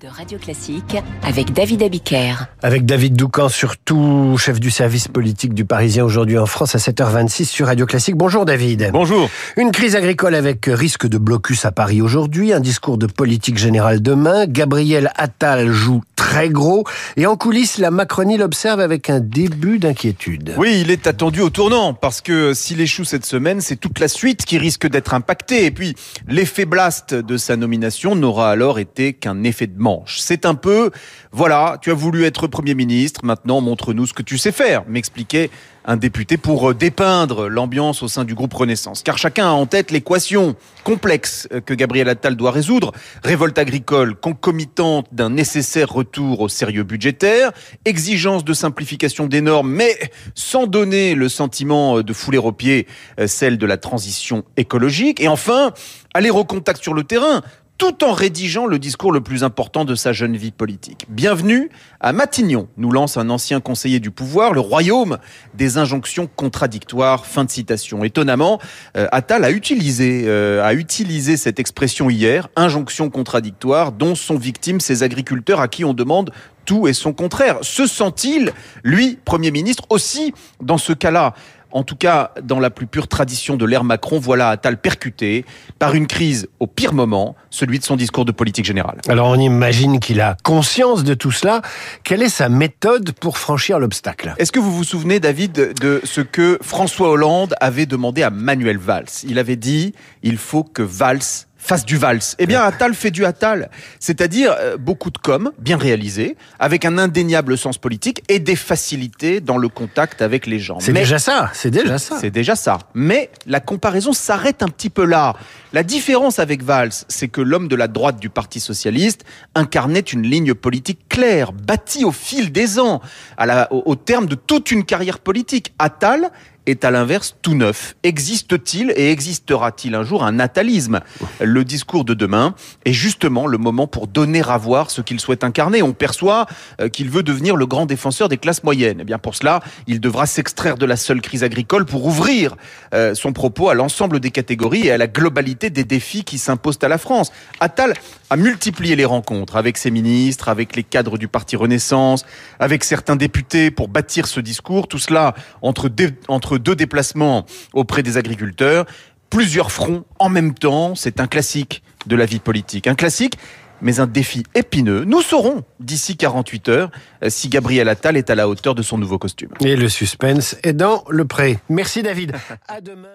de Radio Classique avec David Abiker. Avec David Doucan, surtout chef du service politique du Parisien aujourd'hui en France à 7h26 sur Radio Classique. Bonjour David. Bonjour. Une crise agricole avec risque de blocus à Paris aujourd'hui, un discours de politique générale demain. Gabriel Attal joue très gros et en coulisses, la Macronie l'observe avec un début d'inquiétude. Oui, il est attendu au tournant parce que s'il échoue cette semaine, c'est toute la suite qui risque d'être impactée. Et puis, l'effet blast de sa nomination n'aura alors été qu'un effet de manche. C'est un peu, voilà, tu as voulu être Premier ministre, maintenant montre-nous ce que tu sais faire, m'expliquait un député pour dépeindre l'ambiance au sein du groupe Renaissance. Car chacun a en tête l'équation complexe que Gabriel Attal doit résoudre. Révolte agricole concomitante d'un nécessaire retour au sérieux budgétaire, exigence de simplification des normes, mais sans donner le sentiment de fouler aux pieds celle de la transition écologique. Et enfin, aller au contact sur le terrain, tout en rédigeant le discours le plus important de sa jeune vie politique. Bienvenue à Matignon, nous lance un ancien conseiller du pouvoir, le royaume des injonctions contradictoires. Fin de citation. Étonnamment, euh, Attal a utilisé, euh, a utilisé cette expression hier, injonction contradictoire, dont sont victimes ces agriculteurs à qui on demande tout et son contraire. Se sent-il, lui, Premier ministre, aussi dans ce cas-là en tout cas, dans la plus pure tradition de l'ère Macron, voilà Attal percuté par une crise au pire moment, celui de son discours de politique générale. Alors on imagine qu'il a conscience de tout cela. Quelle est sa méthode pour franchir l'obstacle? Est-ce que vous vous souvenez, David, de ce que François Hollande avait demandé à Manuel Valls? Il avait dit, il faut que Valls fasse du valse. Eh bien, Attal fait du Attal. C'est-à-dire euh, beaucoup de com, bien réalisé, avec un indéniable sens politique et des facilités dans le contact avec les gens. C'est déjà ça, c'est déjà ça. C'est déjà ça. Mais la comparaison s'arrête un petit peu là. La différence avec Valls, c'est que l'homme de la droite du Parti Socialiste incarnait une ligne politique claire, bâtie au fil des ans, à la, au, au terme de toute une carrière politique. Attal est à l'inverse tout neuf. Existe-t-il et existera-t-il un jour un natalisme? Le discours de demain est justement le moment pour donner à voir ce qu'il souhaite incarner. On perçoit qu'il veut devenir le grand défenseur des classes moyennes. Et bien pour cela, il devra s'extraire de la seule crise agricole pour ouvrir son propos à l'ensemble des catégories et à la globalité des défis qui s'imposent à la France. Attal a multiplié les rencontres avec ses ministres, avec les cadres du Parti Renaissance, avec certains députés pour bâtir ce discours. Tout cela entre, entre deux déplacements auprès des agriculteurs, plusieurs fronts en même temps, c'est un classique de la vie politique. Un classique mais un défi épineux. Nous saurons d'ici 48 heures si Gabriel Attal est à la hauteur de son nouveau costume. Et le suspense est dans le pré. Merci David. À demain.